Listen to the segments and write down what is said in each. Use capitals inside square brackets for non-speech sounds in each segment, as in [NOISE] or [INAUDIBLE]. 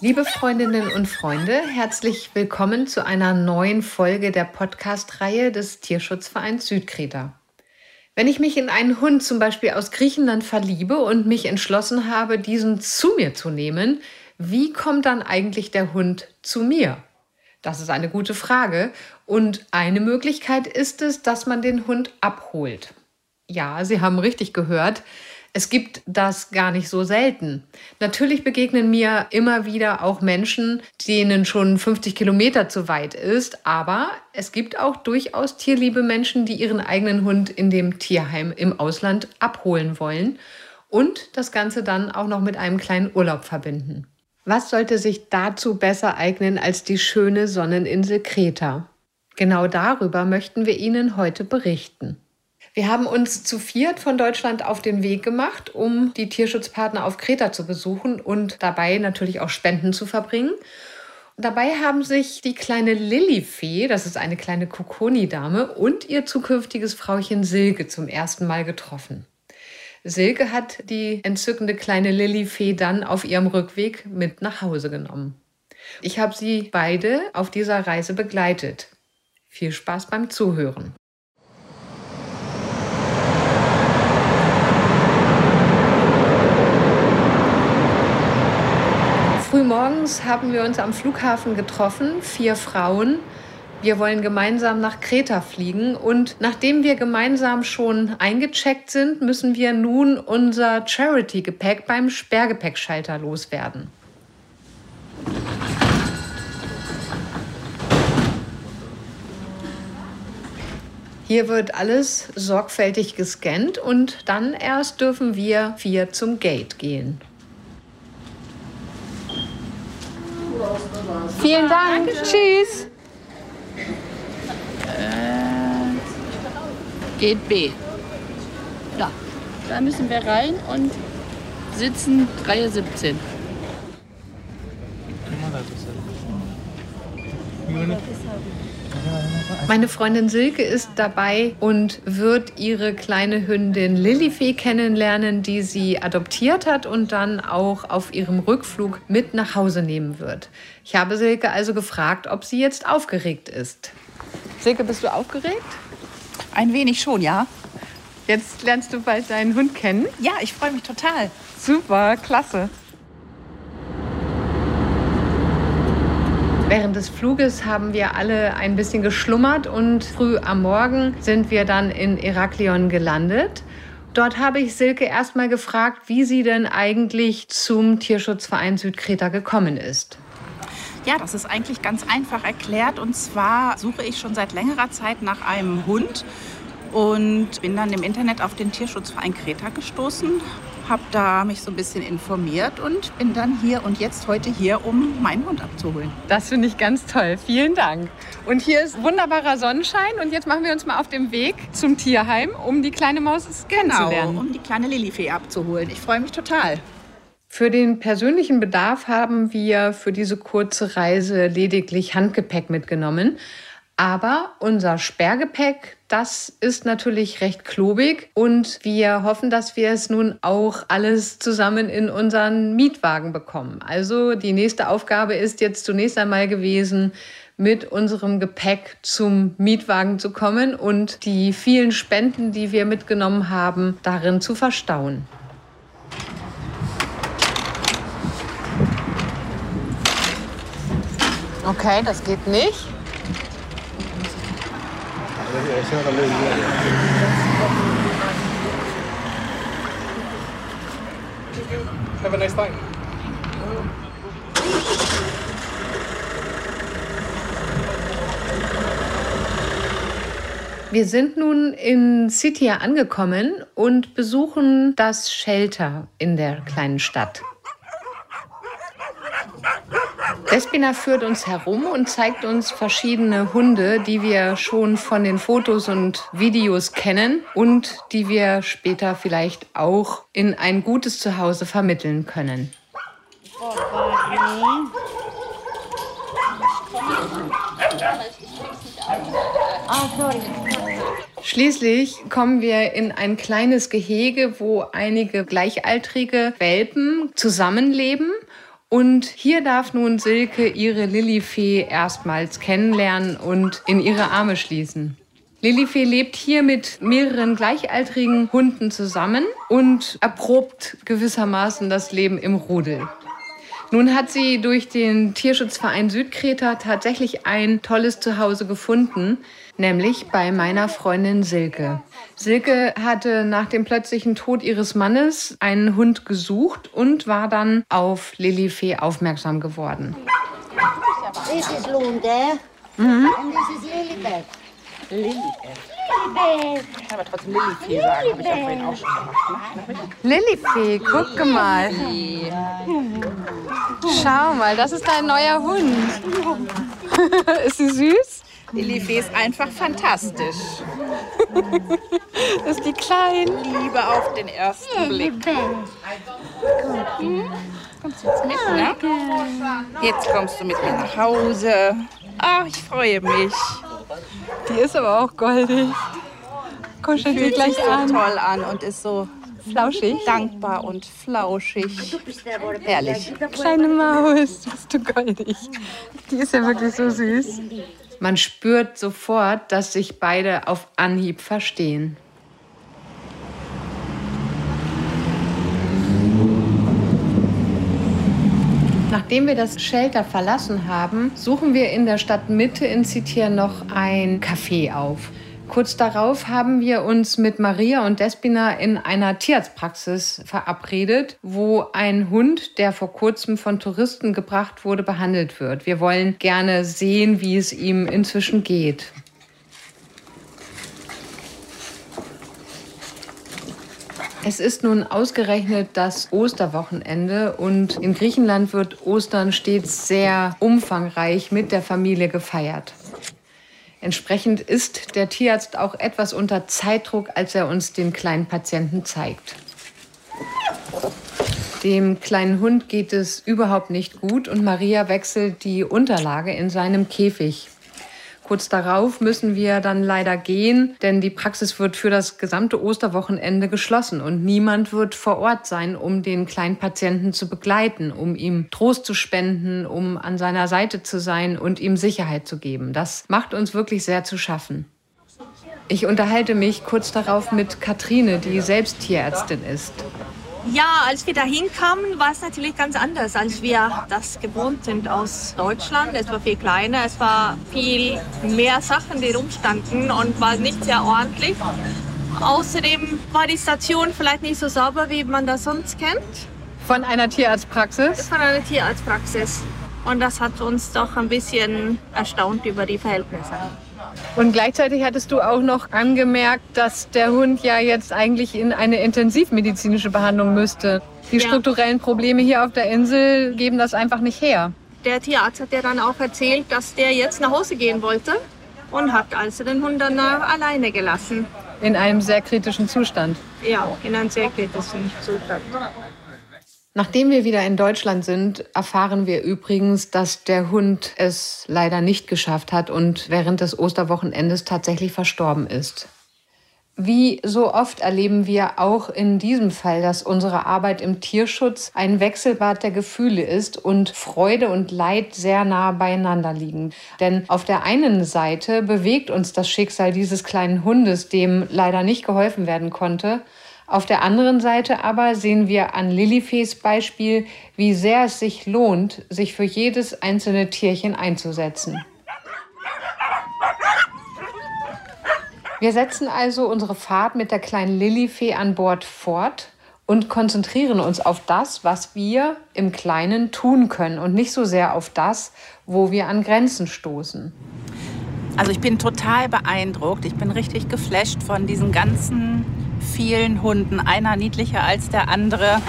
Liebe Freundinnen und Freunde, herzlich willkommen zu einer neuen Folge der Podcast-Reihe des Tierschutzvereins Südkreta. Wenn ich mich in einen Hund zum Beispiel aus Griechenland verliebe und mich entschlossen habe, diesen zu mir zu nehmen, wie kommt dann eigentlich der Hund zu mir? Das ist eine gute Frage. Und eine Möglichkeit ist es, dass man den Hund abholt. Ja, Sie haben richtig gehört. Es gibt das gar nicht so selten. Natürlich begegnen mir immer wieder auch Menschen, denen schon 50 Kilometer zu weit ist, aber es gibt auch durchaus tierliebe Menschen, die ihren eigenen Hund in dem Tierheim im Ausland abholen wollen und das Ganze dann auch noch mit einem kleinen Urlaub verbinden. Was sollte sich dazu besser eignen als die schöne Sonneninsel Kreta? Genau darüber möchten wir Ihnen heute berichten. Wir haben uns zu viert von Deutschland auf den Weg gemacht, um die Tierschutzpartner auf Kreta zu besuchen und dabei natürlich auch Spenden zu verbringen. Dabei haben sich die kleine Lillifee, das ist eine kleine Kokoni-Dame, und ihr zukünftiges Frauchen Silke zum ersten Mal getroffen. Silke hat die entzückende kleine Lillifee dann auf ihrem Rückweg mit nach Hause genommen. Ich habe sie beide auf dieser Reise begleitet. Viel Spaß beim Zuhören. Frühmorgens haben wir uns am Flughafen getroffen, vier Frauen. Wir wollen gemeinsam nach Kreta fliegen und nachdem wir gemeinsam schon eingecheckt sind, müssen wir nun unser Charity-Gepäck beim Sperrgepäckschalter loswerden. Hier wird alles sorgfältig gescannt und dann erst dürfen wir vier zum Gate gehen. Vielen Dank. Dankeschön. Tschüss. Äh, geht B. Da. Da müssen wir rein und sitzen Reihe 17. Meine Freundin Silke ist dabei und wird ihre kleine Hündin Lillifee kennenlernen, die sie adoptiert hat und dann auch auf ihrem Rückflug mit nach Hause nehmen wird. Ich habe Silke also gefragt, ob sie jetzt aufgeregt ist. Silke, bist du aufgeregt? Ein wenig schon, ja. Jetzt lernst du bald deinen Hund kennen? Ja, ich freue mich total. Super, klasse. Während des Fluges haben wir alle ein bisschen geschlummert und früh am Morgen sind wir dann in Heraklion gelandet. Dort habe ich Silke erstmal gefragt, wie sie denn eigentlich zum Tierschutzverein Südkreta gekommen ist. Ja, das ist eigentlich ganz einfach erklärt. Und zwar suche ich schon seit längerer Zeit nach einem Hund und bin dann im Internet auf den Tierschutzverein Kreta gestoßen, habe da mich so ein bisschen informiert und bin dann hier und jetzt heute hier, um meinen Hund abzuholen. Das finde ich ganz toll. Vielen Dank. Und hier ist wunderbarer Sonnenschein und jetzt machen wir uns mal auf den Weg zum Tierheim, um die kleine Maus kennenzulernen. Genau, um die kleine Lilifee abzuholen. Ich freue mich total. Für den persönlichen Bedarf haben wir für diese kurze Reise lediglich Handgepäck mitgenommen. Aber unser Sperrgepäck, das ist natürlich recht klobig und wir hoffen, dass wir es nun auch alles zusammen in unseren Mietwagen bekommen. Also die nächste Aufgabe ist jetzt zunächst einmal gewesen, mit unserem Gepäck zum Mietwagen zu kommen und die vielen Spenden, die wir mitgenommen haben, darin zu verstauen. Okay, das geht nicht. Have a nice time. Wir sind nun in Sitia angekommen und besuchen das Shelter in der kleinen Stadt. Despina führt uns herum und zeigt uns verschiedene Hunde, die wir schon von den Fotos und Videos kennen und die wir später vielleicht auch in ein gutes Zuhause vermitteln können. Schließlich kommen wir in ein kleines Gehege, wo einige gleichaltrige Welpen zusammenleben. Und hier darf nun Silke ihre Lillifee erstmals kennenlernen und in ihre Arme schließen. Lillifee lebt hier mit mehreren gleichaltrigen Hunden zusammen und erprobt gewissermaßen das Leben im Rudel. Nun hat sie durch den Tierschutzverein Südkreta tatsächlich ein tolles Zuhause gefunden, nämlich bei meiner Freundin Silke. Silke hatte nach dem plötzlichen Tod ihres Mannes einen Hund gesucht und war dann auf Lilifee aufmerksam geworden. This is Lunde mhm. and this is Lilibet. Lilibet. Ich kann aber trotzdem Lillifee sagen, habe ich ja vorhin auch schon gemacht. Lillifee, guck mal. Schau mal, das ist dein neuer Hund. [LAUGHS] ist sie süß? Die Lilifee ist einfach fantastisch. das ist die Kleine. Liebe auf den ersten Blick. Kommst du jetzt mit, ne? Jetzt kommst du mit mir nach Hause. Ach, ich freue mich. Die ist aber auch goldig. Kuschelt sie gleich so an. toll an und ist so flauschig, dankbar und flauschig. Herrlich. Kleine Maus, bist du goldig. Die ist ja wirklich so süß. Man spürt sofort, dass sich beide auf Anhieb verstehen. Nachdem wir das Shelter verlassen haben, suchen wir in der Stadtmitte in Zitier noch ein Café auf. Kurz darauf haben wir uns mit Maria und Despina in einer Tierarztpraxis verabredet, wo ein Hund, der vor kurzem von Touristen gebracht wurde, behandelt wird. Wir wollen gerne sehen, wie es ihm inzwischen geht. Es ist nun ausgerechnet das Osterwochenende und in Griechenland wird Ostern stets sehr umfangreich mit der Familie gefeiert. Entsprechend ist der Tierarzt auch etwas unter Zeitdruck, als er uns den kleinen Patienten zeigt. Dem kleinen Hund geht es überhaupt nicht gut und Maria wechselt die Unterlage in seinem Käfig. Kurz darauf müssen wir dann leider gehen, denn die Praxis wird für das gesamte Osterwochenende geschlossen und niemand wird vor Ort sein, um den kleinen Patienten zu begleiten, um ihm Trost zu spenden, um an seiner Seite zu sein und ihm Sicherheit zu geben. Das macht uns wirklich sehr zu schaffen. Ich unterhalte mich kurz darauf mit Katrine, die selbst Tierärztin ist. Ja, als wir da hinkamen, war es natürlich ganz anders, als wir das gewohnt sind aus Deutschland. Es war viel kleiner, es war viel mehr Sachen, die rumstanden und war nicht sehr ordentlich. Außerdem war die Station vielleicht nicht so sauber, wie man das sonst kennt. Von einer Tierarztpraxis? Von einer Tierarztpraxis. Und das hat uns doch ein bisschen erstaunt über die Verhältnisse. Und gleichzeitig hattest du auch noch angemerkt, dass der Hund ja jetzt eigentlich in eine intensivmedizinische Behandlung müsste. Die ja. strukturellen Probleme hier auf der Insel geben das einfach nicht her. Der Tierarzt hat ja dann auch erzählt, dass der jetzt nach Hause gehen wollte und hat also den Hund dann alleine gelassen. In einem sehr kritischen Zustand? Ja, in einem sehr kritischen Zustand. Nachdem wir wieder in Deutschland sind, erfahren wir übrigens, dass der Hund es leider nicht geschafft hat und während des Osterwochenendes tatsächlich verstorben ist. Wie so oft erleben wir auch in diesem Fall, dass unsere Arbeit im Tierschutz ein Wechselbad der Gefühle ist und Freude und Leid sehr nah beieinander liegen. Denn auf der einen Seite bewegt uns das Schicksal dieses kleinen Hundes, dem leider nicht geholfen werden konnte, auf der anderen Seite aber sehen wir an Lilifees Beispiel, wie sehr es sich lohnt, sich für jedes einzelne Tierchen einzusetzen. Wir setzen also unsere Fahrt mit der kleinen Lilifee an Bord fort und konzentrieren uns auf das, was wir im Kleinen tun können und nicht so sehr auf das, wo wir an Grenzen stoßen. Also ich bin total beeindruckt. Ich bin richtig geflasht von diesen ganzen vielen Hunden, einer niedlicher als der andere.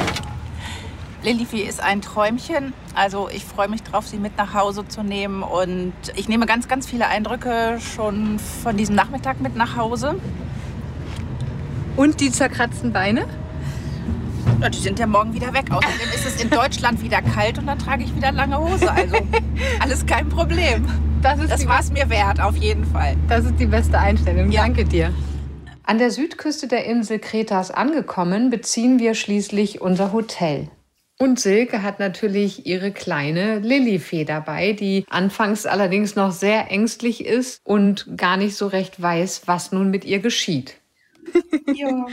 Lilifee ist ein Träumchen. Also ich freue mich drauf, sie mit nach Hause zu nehmen. Und ich nehme ganz, ganz viele Eindrücke schon von diesem Nachmittag mit nach Hause. Und die zerkratzten Beine? Ja, die sind ja morgen wieder weg. Außerdem ist es in Deutschland wieder kalt und dann trage ich wieder lange Hose. Also [LAUGHS] alles kein Problem. Das, das war es mir wert, auf jeden Fall. Das ist die beste Einstellung. Ja. Danke dir. An der Südküste der Insel Kretas angekommen, beziehen wir schließlich unser Hotel. Und Silke hat natürlich ihre kleine Lillifee dabei, die anfangs allerdings noch sehr ängstlich ist und gar nicht so recht weiß, was nun mit ihr geschieht. [LAUGHS] Ja,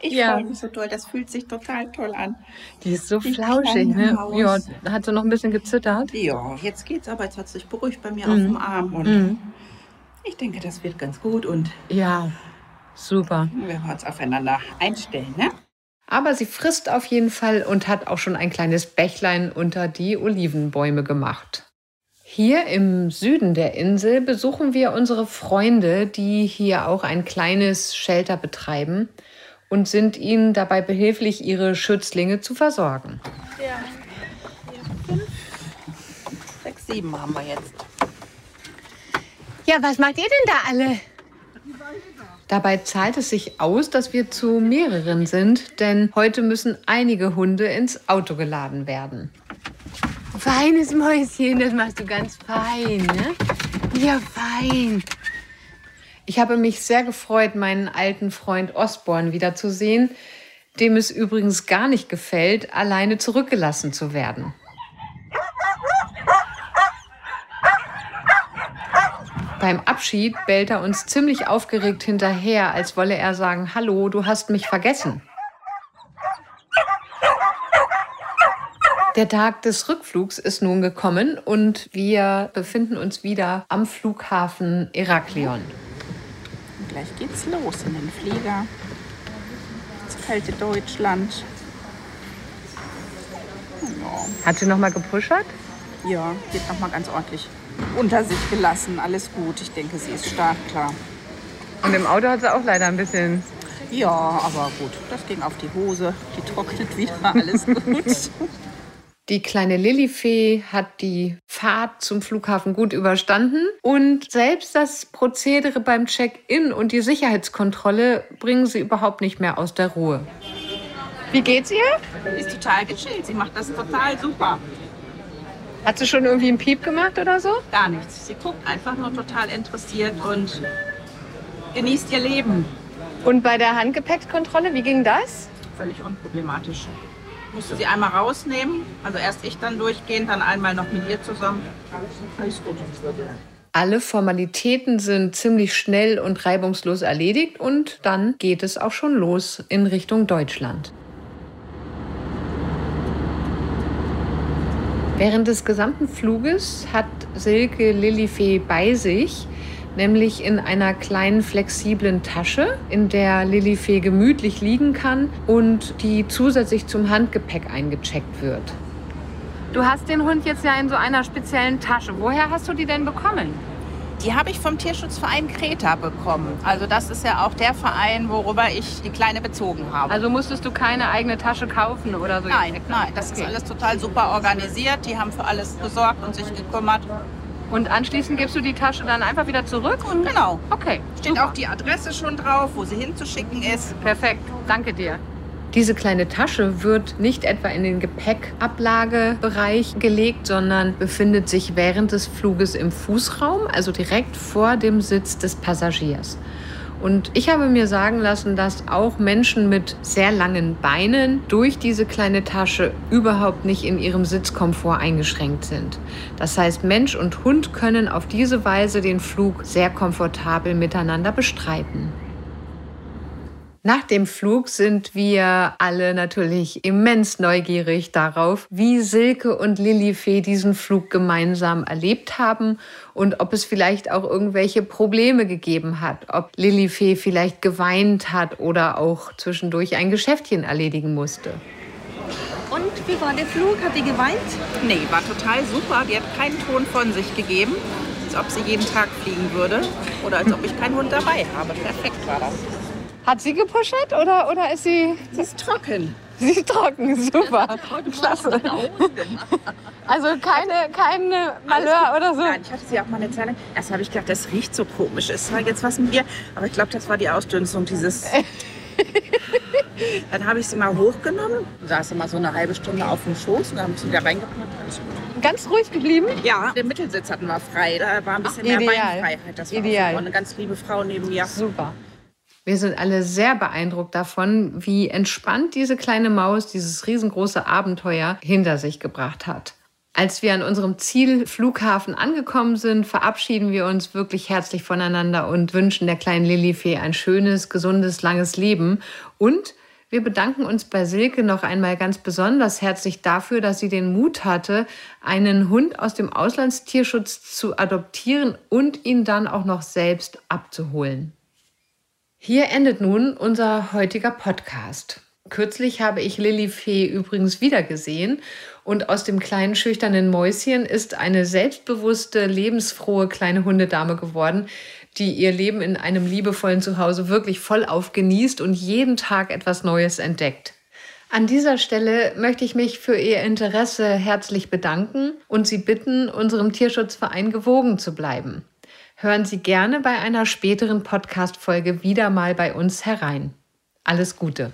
ich Ja. freue mich so toll. Das fühlt sich total toll an. Die ist so Die flauschig, ne? Ja, hat sie noch ein bisschen gezittert. Ja, jetzt geht's aber. Jetzt hat sie sich beruhigt bei mir auf dem Arm. Und ich denke, das wird ganz gut. Und Ja, super. wir werden uns aufeinander einstellen, ne? Aber sie frisst auf jeden Fall und hat auch schon ein kleines Bächlein unter die Olivenbäume gemacht. Hier im Süden der Insel besuchen wir unsere Freunde, die hier auch ein kleines Shelter betreiben und sind ihnen dabei behilflich, ihre Schützlinge zu versorgen. Sechs, sieben haben wir jetzt. Ja, was macht ihr denn da alle? Dabei zahlt es sich aus, dass wir zu mehreren sind, denn heute müssen einige Hunde ins Auto geladen werden. Feines Mäuschen, das machst du ganz fein, ne? Ja, fein. Ich habe mich sehr gefreut, meinen alten Freund Osborn wiederzusehen, dem es übrigens gar nicht gefällt, alleine zurückgelassen zu werden. Beim Abschied bellt er uns ziemlich aufgeregt hinterher, als wolle er sagen, Hallo, du hast mich vergessen. Der Tag des Rückflugs ist nun gekommen und wir befinden uns wieder am Flughafen Heraklion. Und gleich geht's los in den Flieger. Das kalte Deutschland. Hat sie noch mal gepushert? Ja, wird nochmal ganz ordentlich unter sich gelassen. Alles gut. Ich denke, sie ist startklar. Und im Auto hat sie auch leider ein bisschen. Ja, aber gut. Das ging auf die Hose. Die trocknet wieder. [LAUGHS] Alles gut. Die kleine Lillifee hat die Fahrt zum Flughafen gut überstanden und selbst das Prozedere beim Check-in und die Sicherheitskontrolle bringen sie überhaupt nicht mehr aus der Ruhe. Wie geht's ihr? Sie ist total gechillt. Sie macht das total super. Hat sie schon irgendwie einen Piep gemacht oder so? Gar nichts. Sie guckt einfach nur total interessiert und genießt ihr Leben. Und bei der Handgepäckskontrolle, wie ging das? Völlig unproblematisch. Musste sie einmal rausnehmen. Also erst ich dann durchgehen, dann einmal noch mit ihr zusammen. Alles gut. Alle Formalitäten sind ziemlich schnell und reibungslos erledigt und dann geht es auch schon los in Richtung Deutschland. Während des gesamten Fluges hat Silke Lillifee bei sich, nämlich in einer kleinen flexiblen Tasche, in der Lillifee gemütlich liegen kann und die zusätzlich zum Handgepäck eingecheckt wird. Du hast den Hund jetzt ja in so einer speziellen Tasche. Woher hast du die denn bekommen? Die habe ich vom Tierschutzverein Kreta bekommen. Also das ist ja auch der Verein, worüber ich die Kleine bezogen habe. Also musstest du keine eigene Tasche kaufen oder so? nein, nein, das ist alles total super organisiert. Die haben für alles gesorgt und sich gekümmert. Und anschließend gibst du die Tasche dann einfach wieder zurück? Und Genau. Okay, Steht auch die Adresse schon drauf, wo sie hinzuschicken ist. Perfekt, danke dir. Diese kleine Tasche wird nicht etwa in den Gepäckablagebereich gelegt, sondern befindet sich während des Fluges im Fußraum, also direkt vor dem Sitz des Passagiers. Und ich habe mir sagen lassen, dass auch Menschen mit sehr langen Beinen durch diese kleine Tasche überhaupt nicht in ihrem Sitzkomfort eingeschränkt sind. Das heißt, Mensch und Hund können auf diese Weise den Flug sehr komfortabel miteinander bestreiten. Nach dem Flug sind wir alle natürlich immens neugierig darauf, wie Silke und Lillifee diesen Flug gemeinsam erlebt haben und ob es vielleicht auch irgendwelche Probleme gegeben hat, ob Lillifee vielleicht geweint hat oder auch zwischendurch ein Geschäftchen erledigen musste. Und wie war der Flug? Hat die geweint? Nee, war total super. Die hat keinen Ton von sich gegeben. Als ob sie jeden Tag fliegen würde. Oder als ob ich keinen Hund dabei habe. Perfekt war das. Hat sie gepushert oder, oder ist sie, Sie ist trocken. sie ist trocken? Super. [LAUGHS] Klasse. Also keine, keine Malheur oder so. Nein, ich hatte sie auch mal eine Zeit lang. Erst habe ich gedacht, das riecht so komisch. Ist da jetzt was mit mir? Aber ich glaube, das war die Ausdünstung dieses. [LAUGHS] dann habe ich sie mal hochgenommen, saß sie mal so eine halbe Stunde auf dem Schoß und dann habe ich sie wieder reingepackt. Ganz ruhig geblieben. Ja, den Mittelsitz hatten wir frei. Da war ein bisschen mehr Ideal. Beinfreiheit. Das war Ideal. Eine ganz liebe Frau neben mir. Super. Wir sind alle sehr beeindruckt davon, wie entspannt diese kleine Maus dieses riesengroße Abenteuer hinter sich gebracht hat. Als wir an unserem Zielflughafen angekommen sind, verabschieden wir uns wirklich herzlich voneinander und wünschen der kleinen Lilifee ein schönes, gesundes, langes Leben. Und wir bedanken uns bei Silke noch einmal ganz besonders herzlich dafür, dass sie den Mut hatte, einen Hund aus dem Auslandstierschutz zu adoptieren und ihn dann auch noch selbst abzuholen. Hier endet nun unser heutiger Podcast. Kürzlich habe ich Lilifee übrigens wiedergesehen und aus dem kleinen schüchternen Mäuschen ist eine selbstbewusste, lebensfrohe kleine Hundedame geworden, die ihr Leben in einem liebevollen Zuhause wirklich vollauf genießt und jeden Tag etwas Neues entdeckt. An dieser Stelle möchte ich mich für Ihr Interesse herzlich bedanken und Sie bitten, unserem Tierschutzverein gewogen zu bleiben. Hören Sie gerne bei einer späteren Podcast-Folge wieder mal bei uns herein. Alles Gute!